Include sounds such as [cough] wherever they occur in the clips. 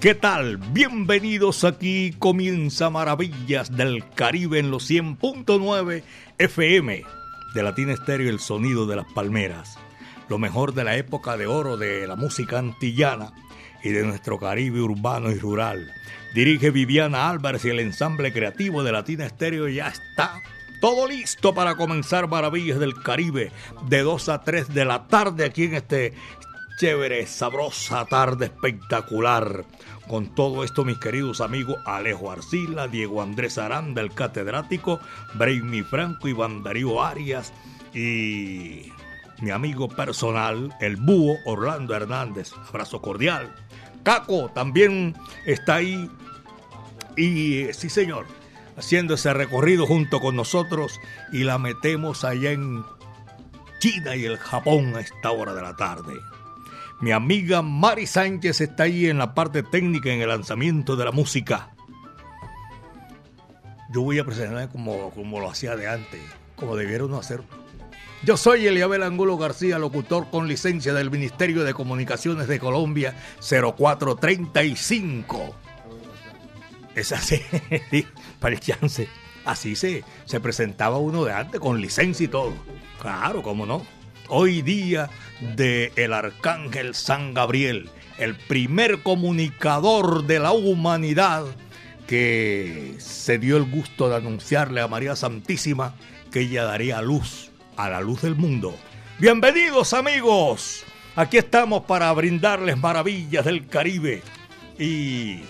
¿Qué tal? Bienvenidos aquí. Comienza Maravillas del Caribe en los 100.9 FM de Latina Estéreo El Sonido de las Palmeras. Lo mejor de la época de oro de la música antillana y de nuestro Caribe urbano y rural. Dirige Viviana Álvarez y el ensamble creativo de Latina Estéreo ya está todo listo para comenzar Maravillas del Caribe de 2 a 3 de la tarde aquí en este chévere, sabrosa tarde espectacular. Con todo esto, mis queridos amigos Alejo Arcila, Diego Andrés Aranda, el catedrático, Brainy Franco, Iván Darío Arias y mi amigo personal, el búho Orlando Hernández. Abrazo cordial. Caco también está ahí. Y sí, señor, haciendo ese recorrido junto con nosotros y la metemos allá en China y el Japón a esta hora de la tarde. Mi amiga Mari Sánchez está ahí en la parte técnica, en el lanzamiento de la música. Yo voy a presentar como, como lo hacía de antes, como debieron hacerlo. Yo soy Eliabel Angulo García, locutor con licencia del Ministerio de Comunicaciones de Colombia 0435. Es así, [laughs] para el chance. Así se, se presentaba uno de antes, con licencia y todo. Claro, cómo no hoy día de el arcángel San Gabriel, el primer comunicador de la humanidad que se dio el gusto de anunciarle a María Santísima que ella daría luz a la luz del mundo. Bienvenidos amigos, aquí estamos para brindarles maravillas del Caribe y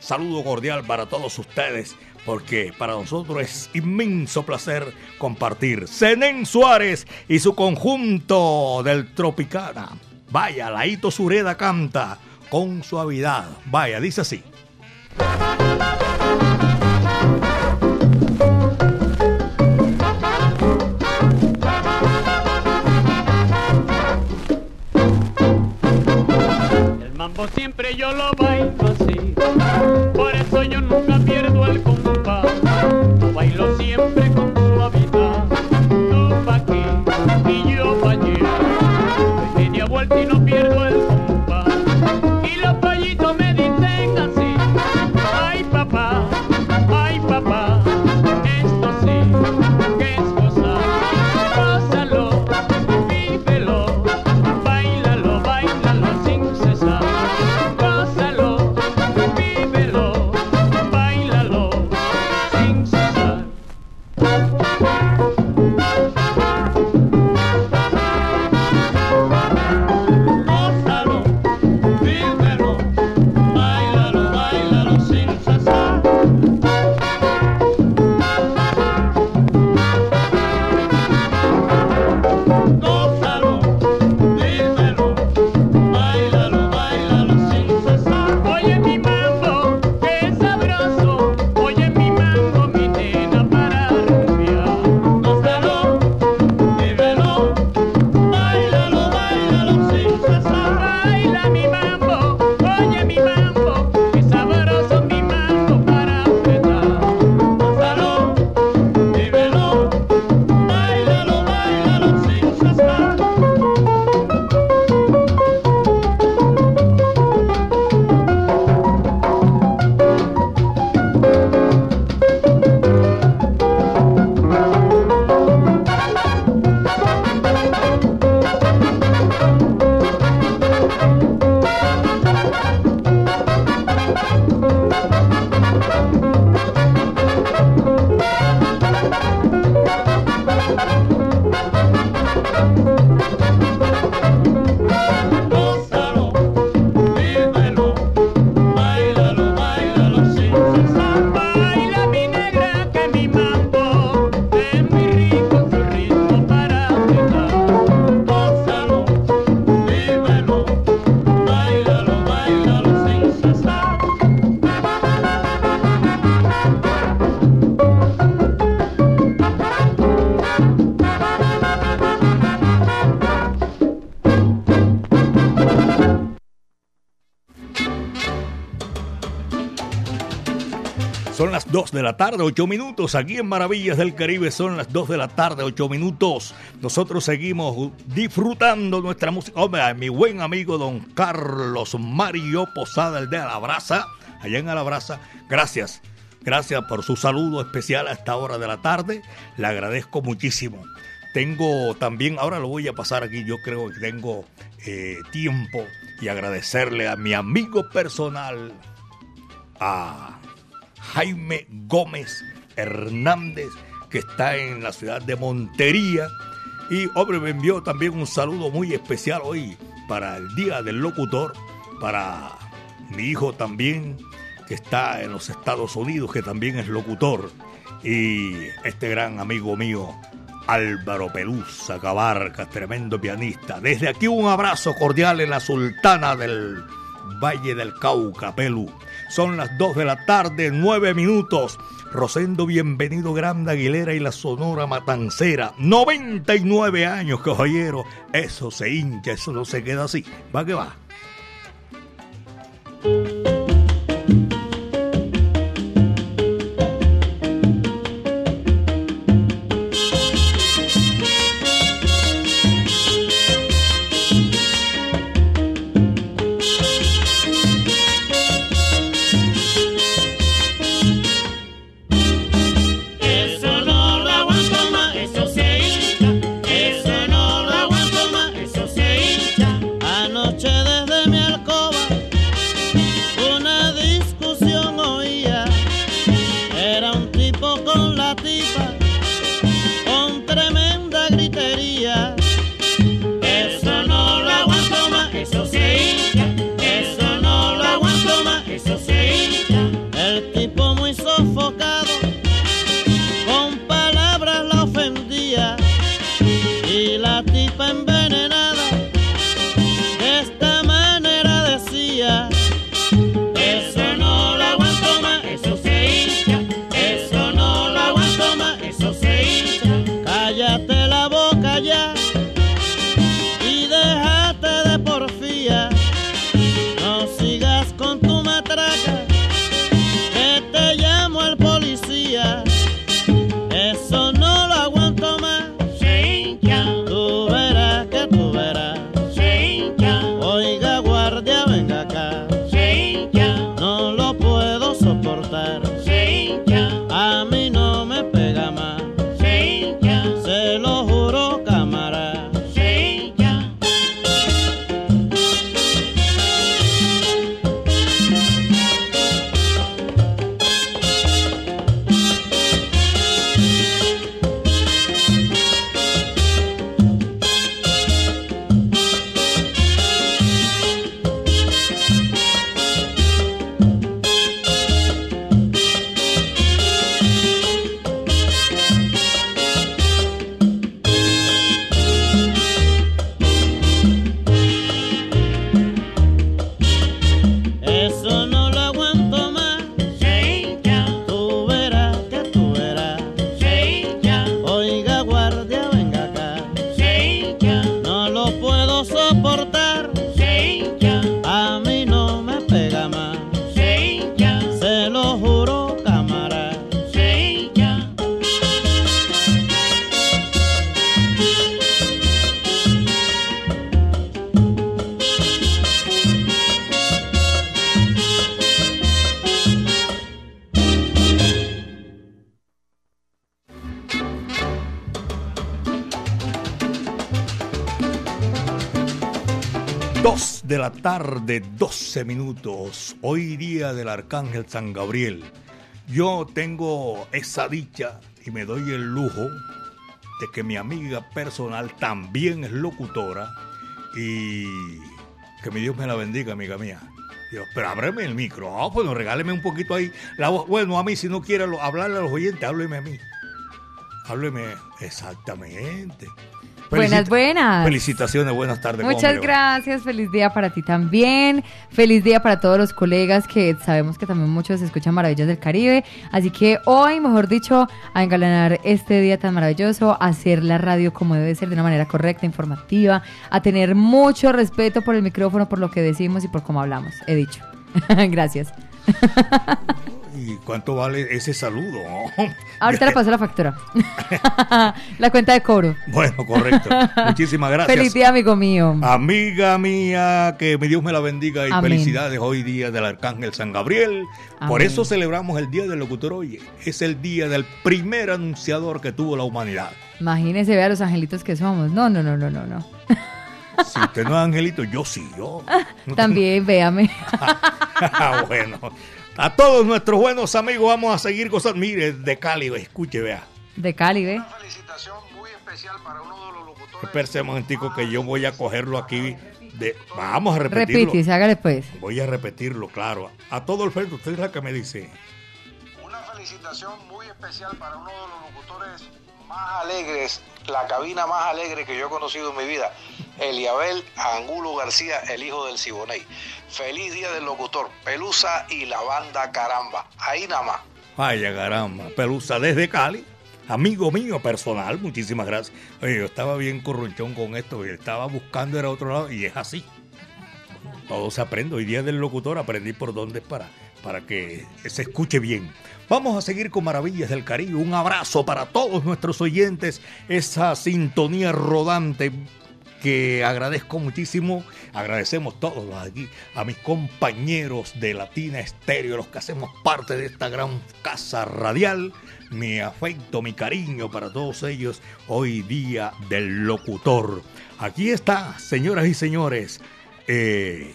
saludo cordial para todos ustedes porque para nosotros es inmenso placer compartir. Zenén Suárez y su conjunto del Tropicana. Vaya, Laito Sureda canta con suavidad. Vaya, dice así. El mambo siempre yo lo bailo así, yo nunca pierdo el bailo siempre con suavidad. Tú pa' aquí y yo pa' allí. media vuelta y no 2 de la tarde, 8 minutos. Aquí en Maravillas del Caribe son las 2 de la tarde, 8 minutos. Nosotros seguimos disfrutando nuestra música. Hombre, mi buen amigo don Carlos Mario Posada, el de Alabraza, allá en Alabraza. Gracias, gracias por su saludo especial a esta hora de la tarde. Le agradezco muchísimo. Tengo también, ahora lo voy a pasar aquí, yo creo que tengo eh, tiempo y agradecerle a mi amigo personal, a Jaime Gómez Hernández, que está en la ciudad de Montería. Y, hombre, me envió también un saludo muy especial hoy para el Día del Locutor, para mi hijo también, que está en los Estados Unidos, que también es locutor. Y este gran amigo mío, Álvaro Pelusa Cabarca, tremendo pianista. Desde aquí un abrazo cordial en la Sultana del Valle del Cauca, Pelú. Son las 2 de la tarde, 9 minutos. Rosendo Bienvenido Grande Aguilera y la Sonora Matancera. 99 años, caballero. Eso se hincha, eso no se queda así. Va que va. Tarde, 12 minutos. Hoy día del Arcángel San Gabriel. Yo tengo esa dicha y me doy el lujo de que mi amiga personal también es locutora y que mi Dios me la bendiga, amiga mía. Pero ábreme el micro. Ah, regáleme un poquito ahí. La Bueno, a mí, si no quiere hablarle a los oyentes, hábleme a mí. Hábleme exactamente buenas, buenas. Felicitaciones, buenas tardes. Muchas gracias, feliz día para ti también. Feliz día para todos los colegas que sabemos que también muchos escuchan Maravillas del Caribe. Así que hoy, mejor dicho, a engalanar este día tan maravilloso, a hacer la radio como debe ser, de una manera correcta, informativa, a tener mucho respeto por el micrófono, por lo que decimos y por cómo hablamos. He dicho. [laughs] gracias. [laughs] ¿y cuánto vale ese saludo? [laughs] Ahorita le paso la factura. [laughs] la cuenta de cobro. Bueno, correcto. [laughs] Muchísimas gracias. Feliz día, amigo mío. Amiga mía, que mi Dios me la bendiga y Amén. felicidades hoy día del Arcángel San Gabriel. Por eso celebramos el Día del Locutor hoy. Es el día del primer anunciador que tuvo la humanidad. Imagínese, vea los angelitos que somos. No, no, no, no, no, no. Si usted no es angelito, yo sí, yo. También, véame. Ah, bueno, a todos nuestros buenos amigos vamos a seguir gozando. Mire, de Cali, escuche, vea. De Cali, ¿ve? Una felicitación muy especial para uno de los locutores. Espérese un momentico que yo voy a cogerlo aquí. De, vamos a repetirlo. Repite, hágale pues. Voy a repetirlo, claro. A todo el frente, usted es la que me dice. Una felicitación muy especial para uno de los locutores más alegres, la cabina más alegre que yo he conocido en mi vida, Eliabel Angulo García, el hijo del Siboney. Feliz día del locutor, Pelusa y la banda Caramba. Ahí nada más. Vaya caramba, Pelusa desde Cali, amigo mío personal, muchísimas gracias. Oye, yo estaba bien corronchón con esto, estaba buscando era otro lado y es así. Todo se aprende. Hoy día del locutor aprendí por dónde es para, para que se escuche bien. Vamos a seguir con Maravillas del Caribe. Un abrazo para todos nuestros oyentes. Esa sintonía rodante que agradezco muchísimo. Agradecemos todos los aquí, a mis compañeros de Latina Estéreo, los que hacemos parte de esta gran casa radial. Mi afecto, mi cariño para todos ellos hoy día del locutor. Aquí está, señoras y señores. eh,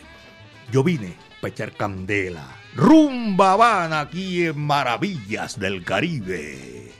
yo vine para echar candela. Rumba van aquí en Maravillas del Caribe.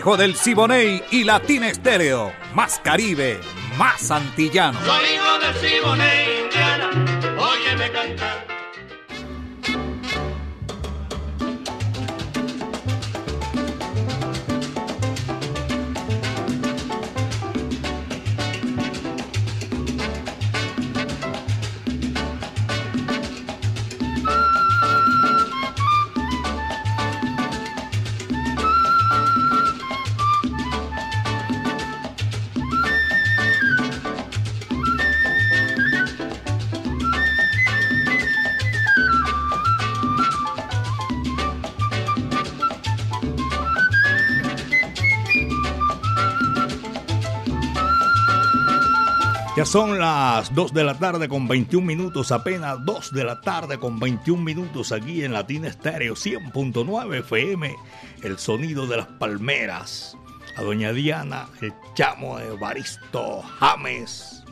Hijo del Siboney y Latina Estéreo. Más Caribe, más antillano. Soy hijo del Siboney, Indiana, óyeme cantar. Ya son las 2 de la tarde con 21 minutos, apenas 2 de la tarde con 21 minutos aquí en Latina Estéreo 100.9 FM, el sonido de las palmeras. A doña Diana, el chamo de Baristo, James,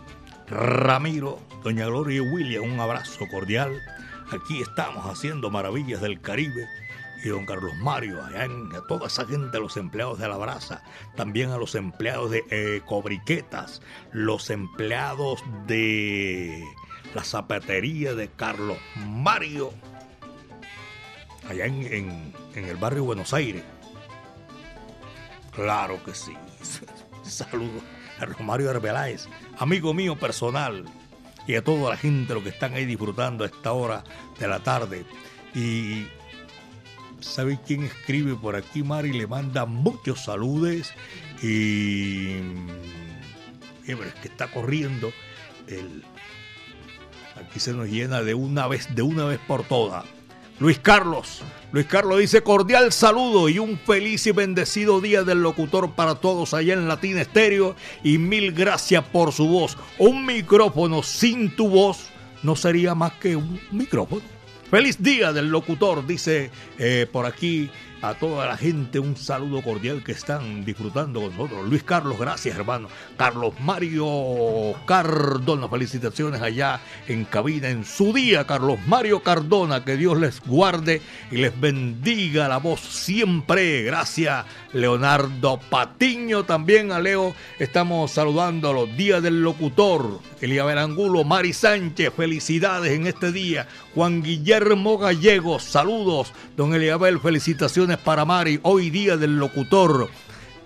Ramiro, doña Gloria y William, un abrazo cordial. Aquí estamos haciendo maravillas del Caribe. Y don Carlos Mario, allá en, a toda esa gente, los empleados de la brasa, también a los empleados de eh, Cobriquetas, los empleados de la zapatería de Carlos Mario, allá en, en- el barrio Buenos Aires. Claro que sí. [laughs] Saludos a Romario Arbeláez, amigo mío personal, y a toda la gente los que están ahí disfrutando a esta hora de la tarde. Y ¿sabe quién escribe por aquí? Mari le manda muchos saludos y eh, pero es que está corriendo el aquí se nos llena de una vez de una vez por todas. Luis Carlos, Luis Carlos dice cordial saludo y un feliz y bendecido día del locutor para todos allá en Latina Estéreo y mil gracias por su voz. Un micrófono sin tu voz no sería más que un micrófono. Feliz día del locutor, dice eh, por aquí a toda la gente un saludo cordial que están disfrutando con nosotros. Luis Carlos, gracias hermano. Carlos Mario Cardona, felicitaciones allá en cabina en su día. Carlos Mario Cardona, que Dios les guarde y les bendiga la voz siempre. Gracias Leonardo Patiño, también a Leo estamos saludando a los días del locutor. Elías Angulo, Mari Sánchez, felicidades en este día. Juan Guillermo Gallegos, saludos. Don Eliabel, felicitaciones para Mari, hoy día del locutor.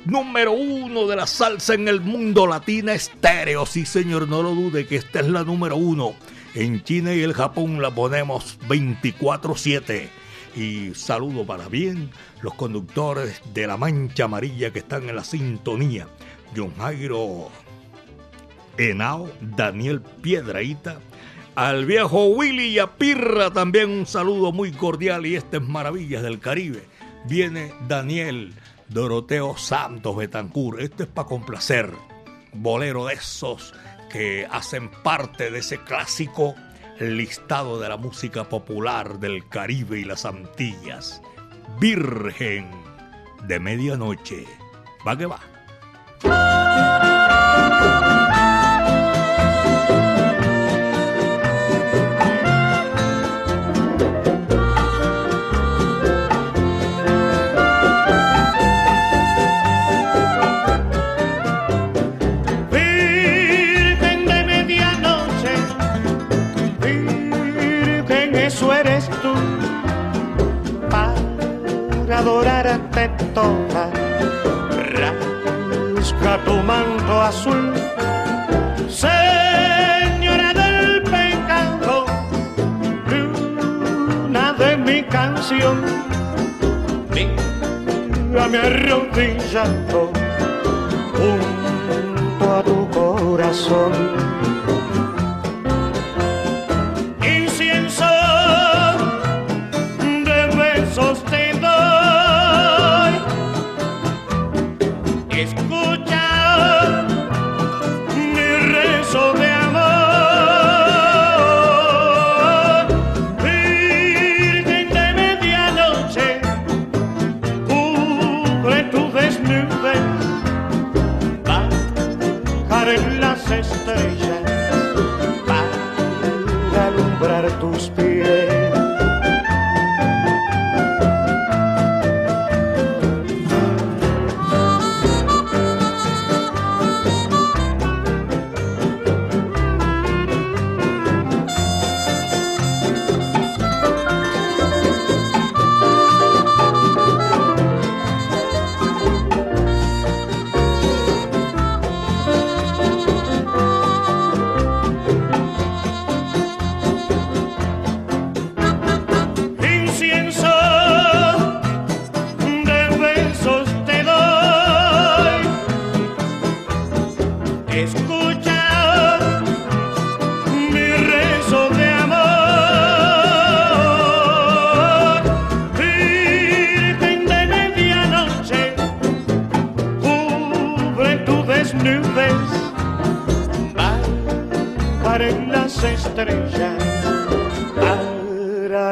Número uno de la salsa en el mundo latina estéreo. Sí, señor, no lo dude que esta es la número uno. En China y el Japón la ponemos 24-7. Y saludo para bien los conductores de la Mancha Amarilla que están en la sintonía. John Jairo Henao, Daniel Piedraíta, al viejo Willy y a Pirra también un saludo muy cordial y este es Maravillas del Caribe. Viene Daniel Doroteo Santos Betancur. Esto es para complacer. Bolero de esos que hacen parte de ese clásico listado de la música popular del Caribe y las Antillas. Virgen de medianoche. Va que va. Adorarte toda, rasga tu manto azul, Señora del pecado, luna de mi canción, dígame arrodillado junto a tu corazón. Alumbrar tus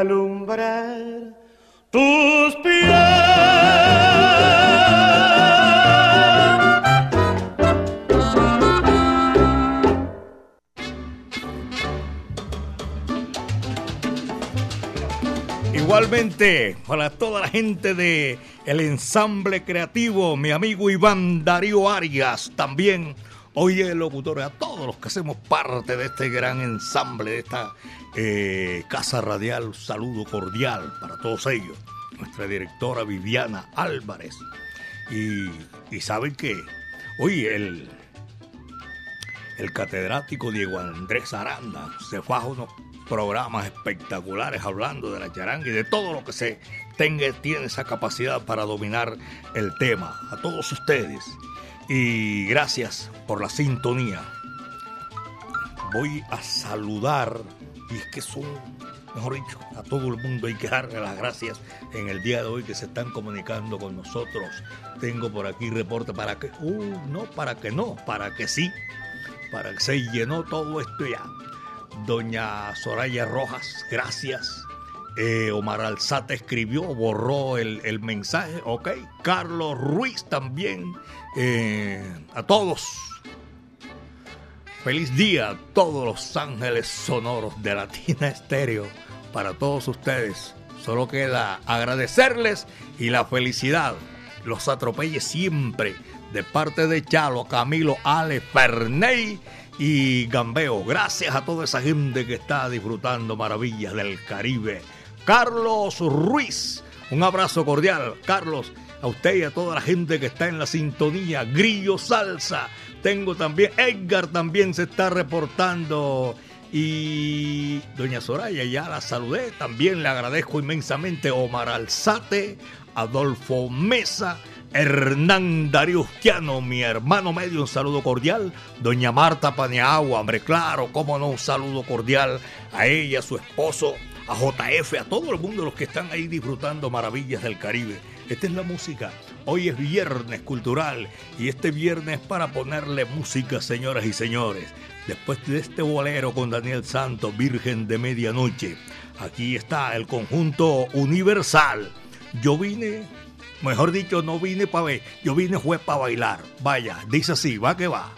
alumbrar tus. Igualmente, para toda la gente de el ensamble creativo, mi amigo Iván Darío Arias, también hoy el locutor, a todos los que hacemos parte de este gran ensamble, de esta eh, casa radial, un saludo cordial para todos ellos. Nuestra directora Viviana Álvarez. Y, saben que hoy el, el catedrático Diego Andrés Aranda se faja unos programas espectaculares hablando de la charanga y de todo lo que se tenga, tiene esa capacidad para dominar el tema. A todos ustedes. Y gracias por la sintonía. Voy a saludar, y es que son, mejor dicho, a todo el mundo hay que darle las gracias en el día de hoy que se están comunicando con nosotros. Tengo por aquí reporte para que, uh, no, para que no, para que sí, para que se llenó todo esto ya. Doña Soraya Rojas, gracias. Eh, Omar Alzate escribió, borró el, el mensaje, ok. Carlos Ruiz también. Eh, a todos. Feliz día a todos los ángeles sonoros de Latina Estéreo. Para todos ustedes. Solo queda agradecerles y la felicidad. Los atropelle siempre. De parte de Chalo, Camilo, Ale, Ferney y Gambeo. Gracias a toda esa gente que está disfrutando maravillas del Caribe. Carlos Ruiz, un abrazo cordial, Carlos, a usted y a toda la gente que está en la sintonía. Grillo Salsa. Tengo también, Edgar también se está reportando. Y doña Soraya, ya la saludé. También le agradezco inmensamente Omar Alzate, Adolfo Mesa, Hernán Dariusquiano, mi hermano medio, un saludo cordial. Doña Marta Paniagua, hombre, claro, cómo no, un saludo cordial a ella, a su esposo, a JF, a todo el mundo, los que están ahí disfrutando maravillas del Caribe. Esta es la música. Hoy es viernes cultural y este viernes para ponerle música, señoras y señores. Después de este bolero con Daniel Santos, Virgen de Medianoche, aquí está el conjunto universal. Yo vine, mejor dicho, no vine para ver, yo vine fue para bailar. Vaya, dice así, va que va.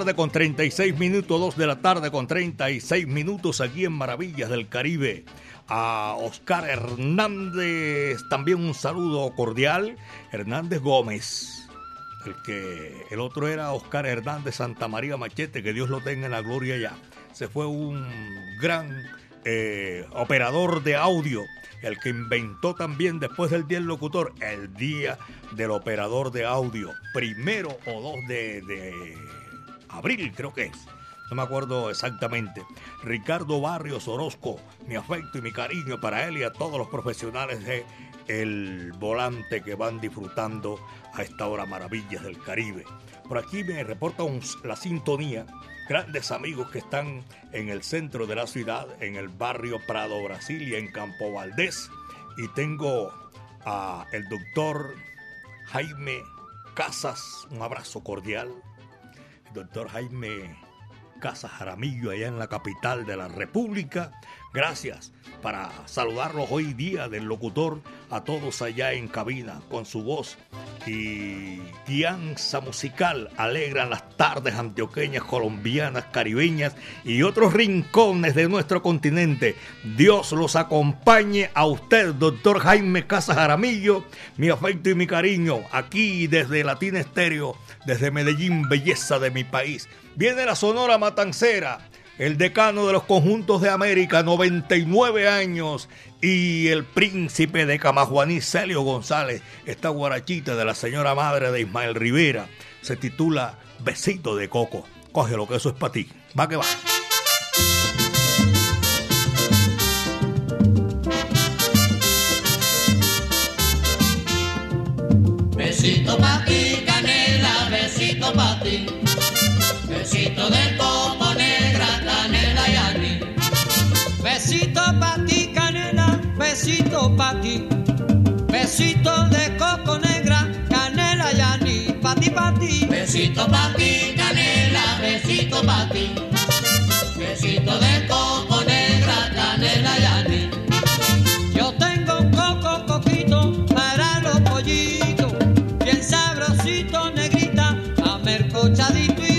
Tarde con 36 minutos, 2 de la tarde con 36 minutos aquí en Maravillas del Caribe. A Oscar Hernández, también un saludo cordial. Hernández Gómez, el que el otro era Oscar Hernández Santa María Machete, que Dios lo tenga en la gloria ya. Se fue un gran eh, operador de audio, el que inventó también después del día del locutor, el día del operador de audio, primero o 2 de, de abril creo que es. no me acuerdo exactamente. Ricardo Barrios Orozco, mi afecto y mi cariño para él y a todos los profesionales de El Volante que van disfrutando a esta hora maravillas del Caribe. Por aquí me reporta la sintonía, grandes amigos que están en el centro de la ciudad, en el barrio Prado Brasilia, en Campo Valdés. Y tengo a el doctor Jaime Casas, un abrazo cordial. Doctor Jaime Casas Jaramillo, allá en la capital de la República. Gracias para saludarlos hoy día del locutor a todos allá en cabina con su voz y guianza musical alegran las tardes antioqueñas, colombianas, caribeñas y otros rincones de nuestro continente. Dios los acompañe a usted, doctor Jaime Casas Jaramillo, mi afecto y mi cariño, aquí desde Latina Estéreo, desde Medellín, belleza de mi país. Viene la Sonora Matancera, el decano de los conjuntos de América, 99 años, y el príncipe de Camajuaní, Celio González, esta guarachita de la señora madre de Ismael Rivera, se titula Besito de Coco. Cógelo, que eso es para ti. Va que va. Besito pa' ti. Besito de coco negra, canela y anís. Pa' ti, pa' ti. Besito pa' ti, canela, besito pa' ti. Besito de coco negra, canela y anís. Yo tengo un coco coquito para los pollitos. Bien sabrosito, negrita, amercochadito y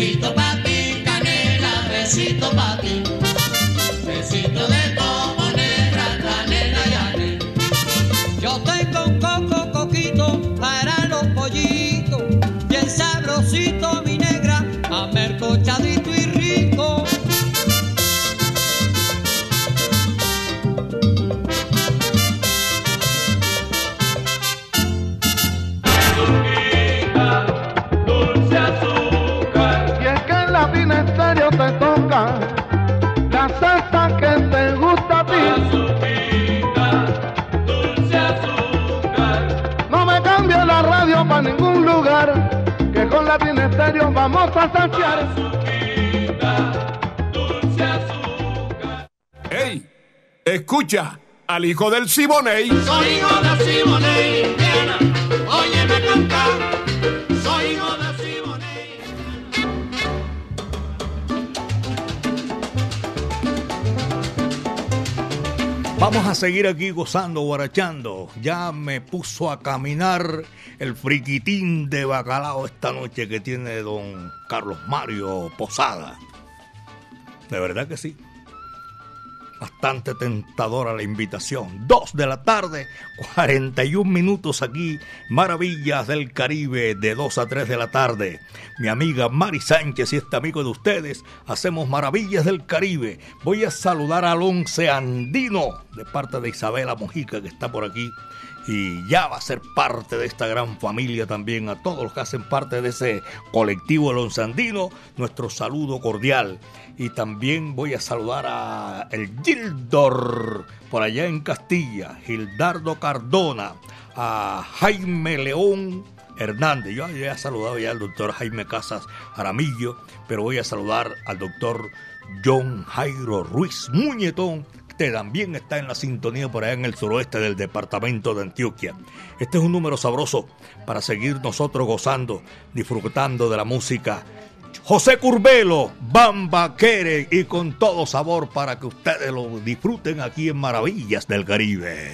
vuelvo. Besito vamos a azúcar. ¡Ey! Escucha al hijo del Siboney. Soy hijo de Simone, Vamos a seguir aquí gozando, guarachando. Ya me puso a caminar el friquitín de bacalao esta noche que tiene don Carlos Mario Posada. De verdad que sí. Bastante tentadora la invitación. Dos de la tarde, 41 minutos aquí. Maravillas del Caribe de 2 a 3 de la tarde. Mi amiga Mari Sánchez y este amigo de ustedes hacemos Maravillas del Caribe. Voy a saludar al once andino de parte de Isabela Mojica que está por aquí y ya va a ser parte de esta gran familia también a todos los que hacen parte de ese colectivo Lonzandino, nuestro saludo cordial. Y también voy a saludar a el Gildor por allá en Castilla, Gildardo Cardona, a Jaime León Hernández. Yo ya he saludado ya al doctor Jaime Casas Aramillo, pero voy a saludar al doctor John Jairo Ruiz Muñetón, que también está en la sintonía por allá en el suroeste del departamento de Antioquia. Este es un número sabroso para seguir nosotros gozando, disfrutando de la música. José Curbelo, Bamba Quere y con todo sabor para que ustedes lo disfruten aquí en Maravillas del Caribe.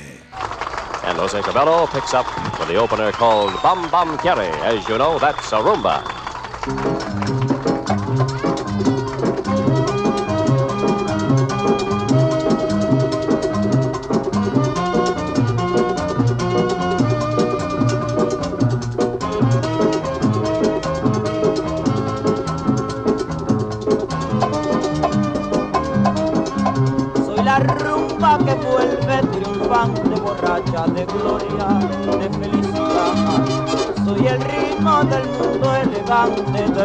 And Jose Cabello picks up for the opener called Bam Bam Quiere. As you know, that's a rumba.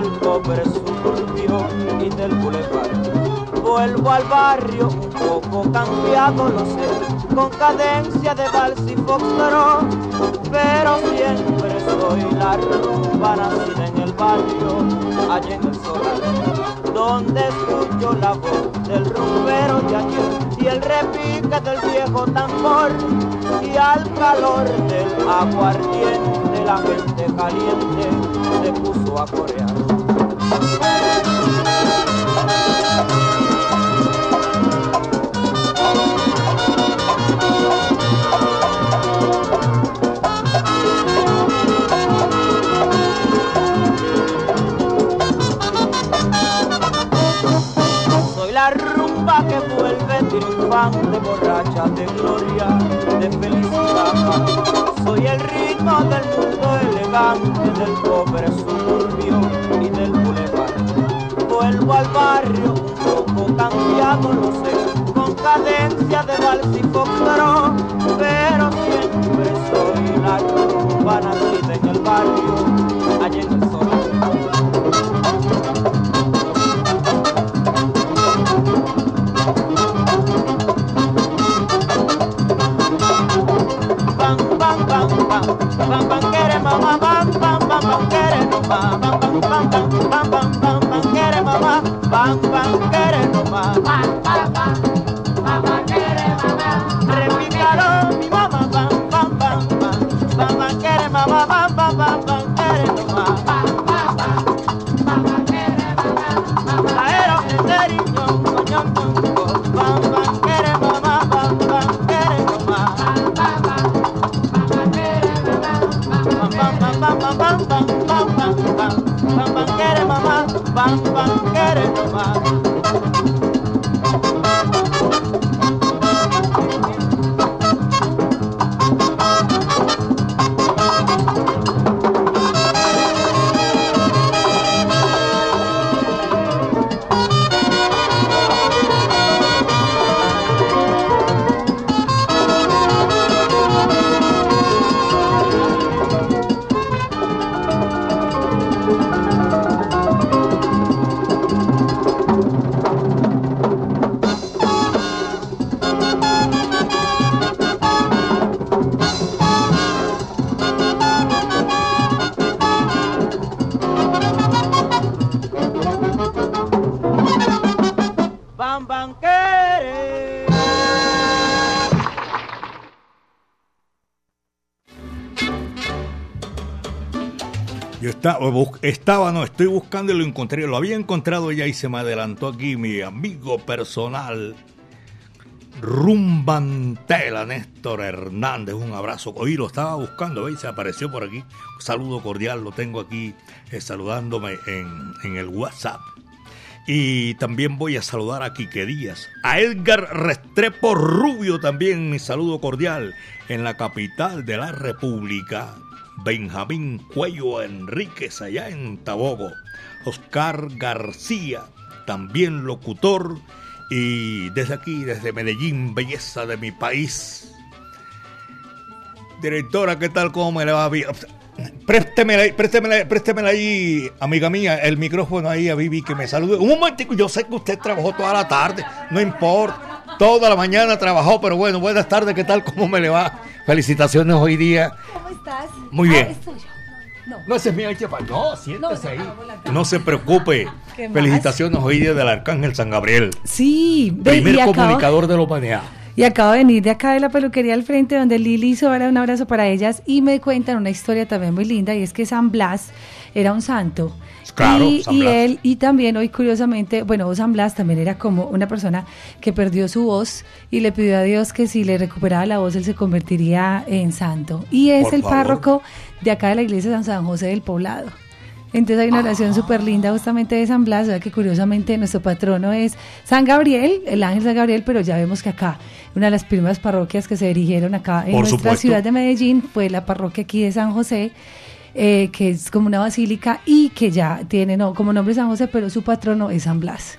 Del pobre suburbio y del bulevar. Vuelvo al barrio un poco cambiado, lo sé, con cadencia de vals y foxtrot, pero siempre soy la rumba nacida en el barrio, allá en el solar, donde escucho la voz del rumbero de ayer y el repique del viejo tambor y al calor del aguardiente la gente caliente se puso a corear. Soy la rumba que vuelve triunfante, borracha de gloria, de felicidad. Soy el ritmo del mundo elegante, del pobre suburbio y del bulevar. Vuelvo al barrio un poco cambiado, lo sé, con cadencia de vals y foxtrot, pero siempre soy la rumba nacida en el barrio, mamá, pam, pam, pam, pam, pam, quiere mamá, pam, pam, quiere mamá, pam, pam, pam. Estaba, no, estoy buscando y lo encontré. Lo había encontrado ya y se me adelantó aquí mi amigo personal, Rumbantela Néstor Hernández. Un abrazo. Hoy lo estaba buscando, ¿veis? Se apareció por aquí. Saludo cordial, lo tengo aquí eh, saludándome en, en el WhatsApp. Y también voy a saludar a Quique Díaz, a Edgar Restrepo Rubio también, mi saludo cordial en la capital de la República. Benjamín Cuello Enríquez allá en Tabogo. Oscar García, también locutor. Y desde aquí, desde Medellín, belleza de mi país. Directora, ¿qué tal? ¿Cómo me le va? Préstemela, ahí- préstemela ahí, amiga mía, el micrófono ahí a Vivi que me salude. Un momentico, yo sé que usted trabajó toda la tarde, no importa. Toda la mañana trabajó, pero bueno, buenas tardes, ¿qué tal? ¿Cómo me le va? Felicitaciones hoy día. ¿Cómo estás? Muy bien. Ah, estoy yo. No. No, ese es mi Chepa. No, siéntese No, ahí. no, se preocupe. [laughs] Felicitaciones hoy día del Arcángel San Gabriel. Sí, Primer acabo- comunicador de la humanidad. Y acabo de venir de acá de la peluquería al frente donde Lili hizo ahora un abrazo para ellas y me cuentan una historia también muy linda y es que San Blas era un santo. Claro, y, San y Blas. él, y también hoy curiosamente, bueno, San Blas también era como una persona que perdió su voz y le pidió a Dios que si le recuperaba la voz él se convertiría en santo. Y es Por el favor. párroco de acá de la iglesia de San San José del Poblado. Entonces hay una oración súper linda justamente de San Blas, o sea que curiosamente nuestro patrono es San Gabriel, el ángel San Gabriel, pero ya vemos que acá, una de las primeras parroquias que se dirigieron acá en Por nuestra supuesto. ciudad de Medellín fue la parroquia aquí de San José, eh, que es como una basílica y que ya tiene no, como nombre San José, pero su patrono es San Blas.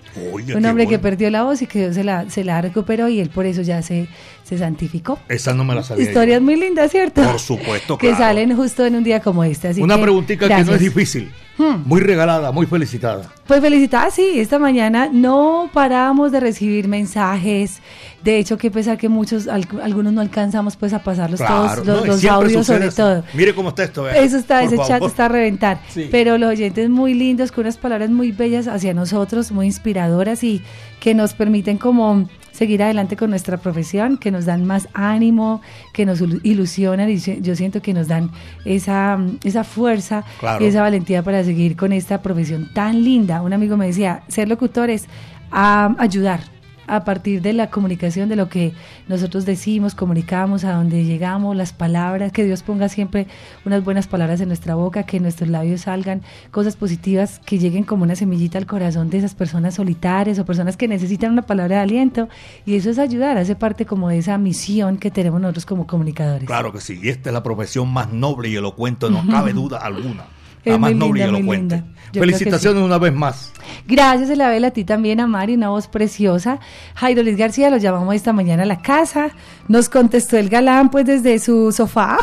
Un hombre que perdió la voz y que Dios se la, se la recuperó y él por eso ya se, se santificó. Esa no me la sabía. yo. Historias muy lindas, ¿cierto? Por supuesto, Que salen justo en un día como este. Así Una que, preguntita que no es difícil. Hmm. Muy regalada, muy felicitada. Pues felicitada, sí, esta mañana no paramos de recibir mensajes. De hecho, que pesar que muchos, al- algunos no alcanzamos pues a pasarlos Claro, todos, los, audios sobre todo. Mire cómo está esto. vea. Eso está, Por ese chat está a reventar. Sí. Pero los oyentes muy lindos, con unas palabras muy bellas hacia nosotros, muy inspiradoras y que nos permiten como seguir adelante con nuestra profesión, que nos dan más ánimo, que nos ilu- ilusionan y yo yo siento que nos dan esa, esa fuerza Claro. y esa valentía para seguir con esta profesión tan linda. Un amigo me decía, ser locutor es a ayudar a partir de la comunicación, de lo que nosotros decimos, comunicamos, a donde llegamos, las palabras, que Dios ponga siempre unas buenas palabras en nuestra boca, que en nuestros labios salgan cosas positivas, que lleguen como una semillita al corazón de esas personas solitarias o personas que necesitan una palabra de aliento. Y eso es ayudar, hace parte como de esa misión que tenemos nosotros como comunicadores. Claro que sí. Y esta es la profesión más noble y elocuente, no cabe [laughs] duda alguna. Es más muy linda, y muy linda. Felicitaciones sí. una vez más. Gracias, Elabel, a ti también, a Mari, una voz preciosa. Jairo Luis García lo llamamos esta mañana a la casa. Nos contestó el galán, pues, desde su sofá,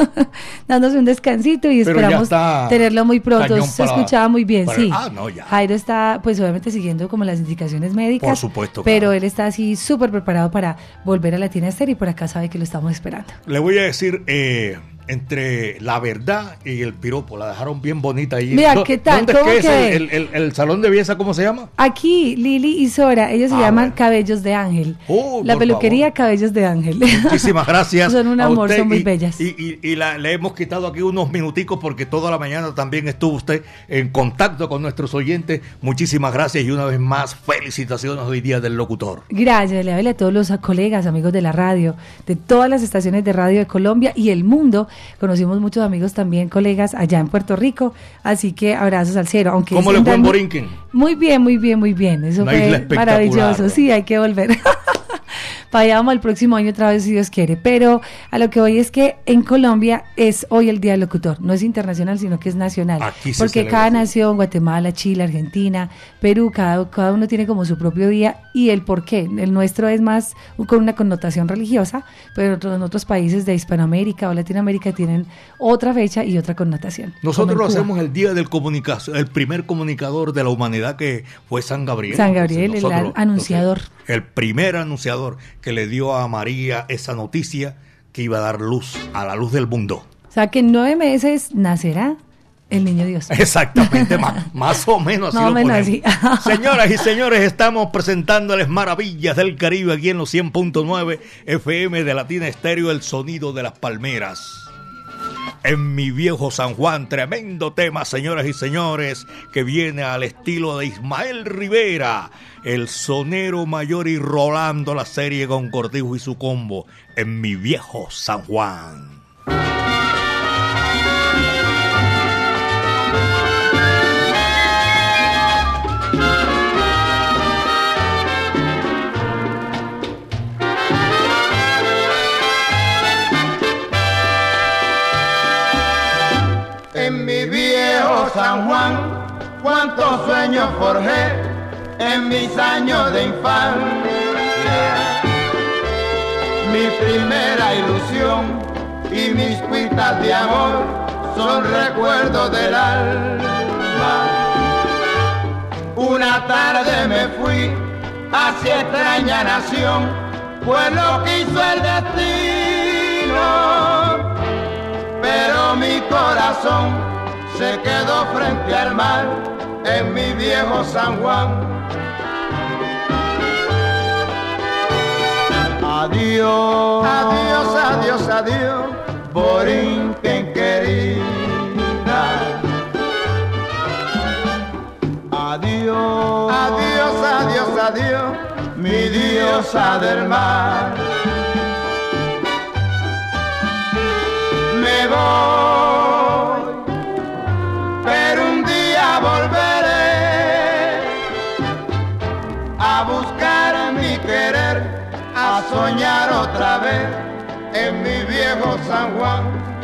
[laughs] dándose un descansito y Pero esperamos tenerlo muy pronto. Se para- escuchaba muy bien, para- sí. Ah, no, ya. Jairo está, pues, obviamente siguiendo como las indicaciones médicas. Por supuesto, Pero él está así súper preparado para volver a Latina Esther y por acá sabe que lo estamos esperando. Le voy a decir, eh, entre la verdad y el piropo, la dejaron bien bonita ahí. Mira, ¿Dó- ¿qué tal? ¿Dónde ¿Cómo es que? el, el- el- el salón de belleza, cómo se llama? Aquí, Lili y Sora, ellos se Ah, llaman Cabellos de Ángel. Oh, la peluquería Cabellos de Ángel. Muchísimas [laughs] gracias. Son un amor, son muy y- bellas. Y, y- y la- le hemos quitado aquí unos minuticos porque toda la mañana también estuvo usted en contacto con nuestros oyentes. Muchísimas gracias y una vez más felicitaciones hoy día del locutor. Gracias, le a todos los colegas, amigos de la radio, de todas las estaciones de radio de Colombia y el mundo. Conocimos muchos amigos también, colegas allá en Puerto Rico, así que abrazos al cielo. Aunque ¿Cómo le fue en Borinquen? Muy bien, muy bien, muy bien. Eso Una fue maravilloso. Sí, hay que volver. [laughs] Vamos el próximo año otra vez, si Dios quiere. Pero a lo que voy es que en Colombia es hoy el Día del Locutor. No es internacional, sino que es nacional. Aquí se porque cada nación, Guatemala, Chile, Argentina, Perú, cada, cada uno tiene como su propio día y el por qué. El nuestro es más con una connotación religiosa, pero en otros países de Hispanoamérica o Latinoamérica tienen otra fecha y otra connotación. Nosotros lo hacemos el día del comunicación, el primer comunicador de la humanidad que fue San Gabriel. San Gabriel, el Nosotros- anunciador. el primer anunciador que le dio a María esa noticia que iba a dar luz a la luz del mundo. O sea que en nueve meses nacerá el niño Dios. [laughs] Exactamente, más, [laughs] más o menos así lo menos así. [laughs] Señoras y señores, estamos presentándoles Maravillas del Caribe aquí en los 100.9 FM de Latina Estéreo, el sonido de las palmeras. En mi viejo San Juan, tremendo tema, señoras y señores, que viene al estilo de Ismael Rivera, el sonero mayor y rolando la serie con Cortijo y su combo. En mi viejo San Juan. Cuántos sueños forjé en mis años de infancia. Mi primera ilusión y mis cuitas de amor son recuerdos del alma. Una tarde me fui hacia extraña nación, pues lo quiso el destino. Pero mi corazón se quedó frente al mar en mi viejo San Juan. Adiós, adiós, adiós, adiós, Borinquen querida. Adiós, adiós, adiós, adiós, mi diosa del mar. Me voy, soñar otra vez en mi viejo San Juan.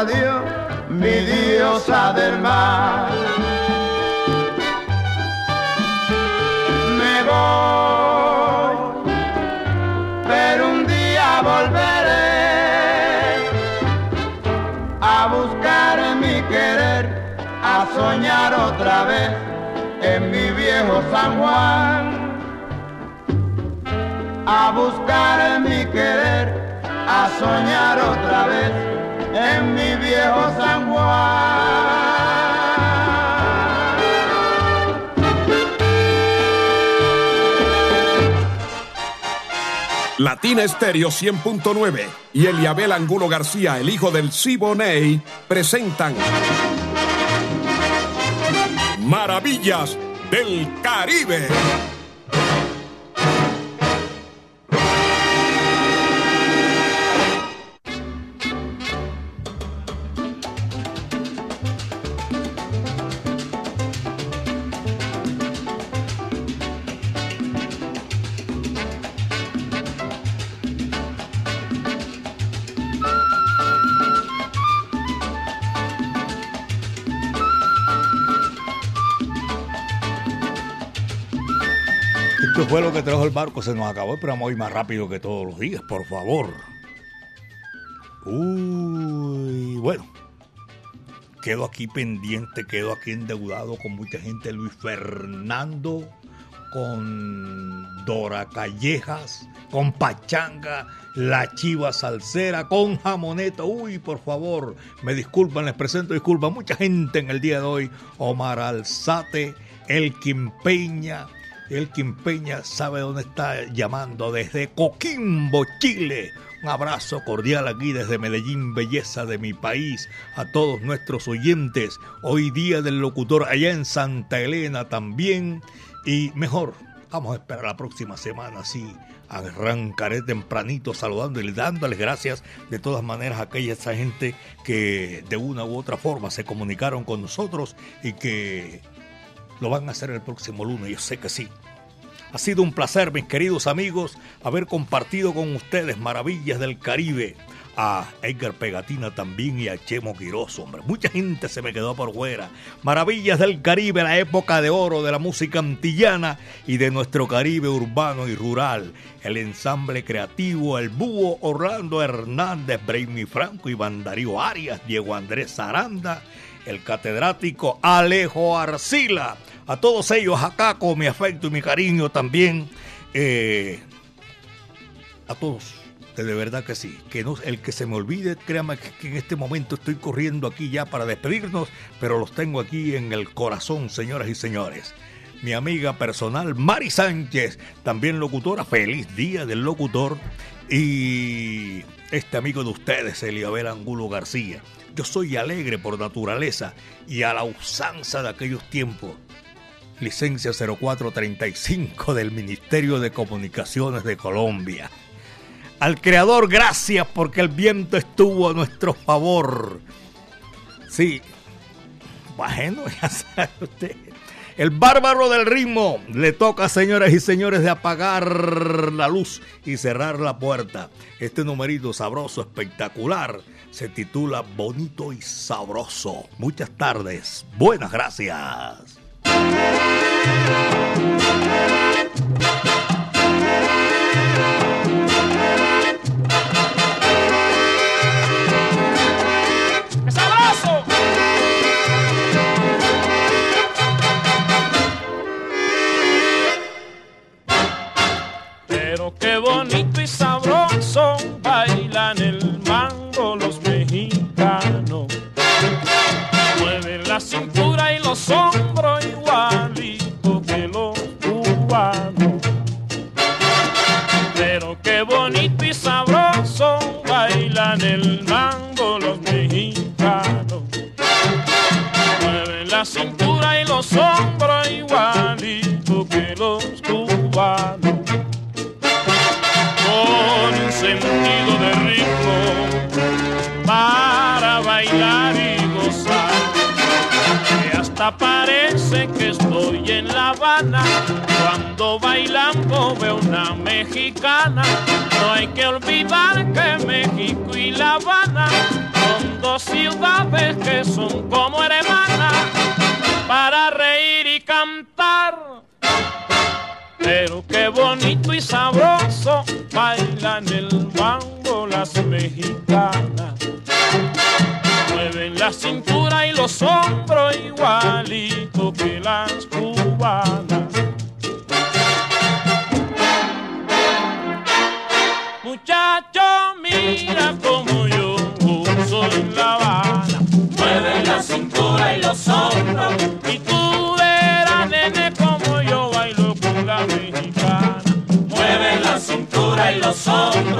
Adiós, adiós, mi diosa del mar. Me voy, pero un día volveré a buscar mi querer a soñar otra vez en mi viejo San Juan, a buscar mi querer, a soñar otra vez en mi viejo San Juan. Latina Estéreo 100.9 y Eliabel Angulo García, el hijo del Siboney, presentan Maravillas del Caribe. Fue lo que trajo el barco, se nos acabó el programa hoy más rápido que todos los días, por favor. Uy, bueno. Quedo aquí pendiente, quedo aquí endeudado con mucha gente. Luis Fernando, con Dora Callejas, con Pachanga, la Chiva Salsera, con Jamoneta. Uy, por favor, me disculpan, les presento disculpas. Mucha gente en el día de hoy. Omar Alzate, Elkin Peña. Elkin Peña sabe dónde está llamando desde Coquimbo, Chile. Un abrazo cordial aquí desde Medellín, belleza de mi país, a todos nuestros oyentes. Hoy día del locutor allá en Santa Elena también. Y mejor, vamos a esperar la próxima semana, sí. Arrancaré tempranito saludándoles, dándoles gracias de todas maneras a aquella esa gente que de una u otra forma se comunicaron con nosotros y que lo van a hacer el próximo lunes, yo sé que sí. Ha sido un placer, mis queridos amigos, haber compartido con ustedes maravillas del Caribe. A Edgar Pegatina también y a Chemo Quiroz, hombre. Mucha gente se me quedó por fuera. Maravillas del Caribe, la época de oro de la música antillana y de nuestro Caribe urbano y rural. El ensamble creativo, el búho Orlando Hernández, Brainy Franco y Darío Arias, Diego Andrés Aranda, el catedrático Alejo Arcila. A todos ellos acá con mi afecto y mi cariño también. eh, a todos, de verdad que sí. Que no, el que se me olvide, créame que, que en este momento estoy corriendo aquí ya para despedirnos, pero los tengo aquí en el corazón, señoras y señores. Mi amiga personal Mari Sánchez, también locutora, feliz día del locutor. Y este amigo de ustedes, Eliabel Angulo García. Yo soy alegre por naturaleza y a la usanza de aquellos tiempos. Licencia 0435 del Ministerio de Comunicaciones de Colombia. Al Creador, gracias porque el viento estuvo a nuestro favor. Sí, bueno, [laughs] ya sabe usted. El bárbaro del ritmo le toca, señoras y señores, de apagar la luz y cerrar la puerta. Este numerito sabroso, espectacular, se titula Bonito y Sabroso. Muchas tardes. Buenas gracias. song.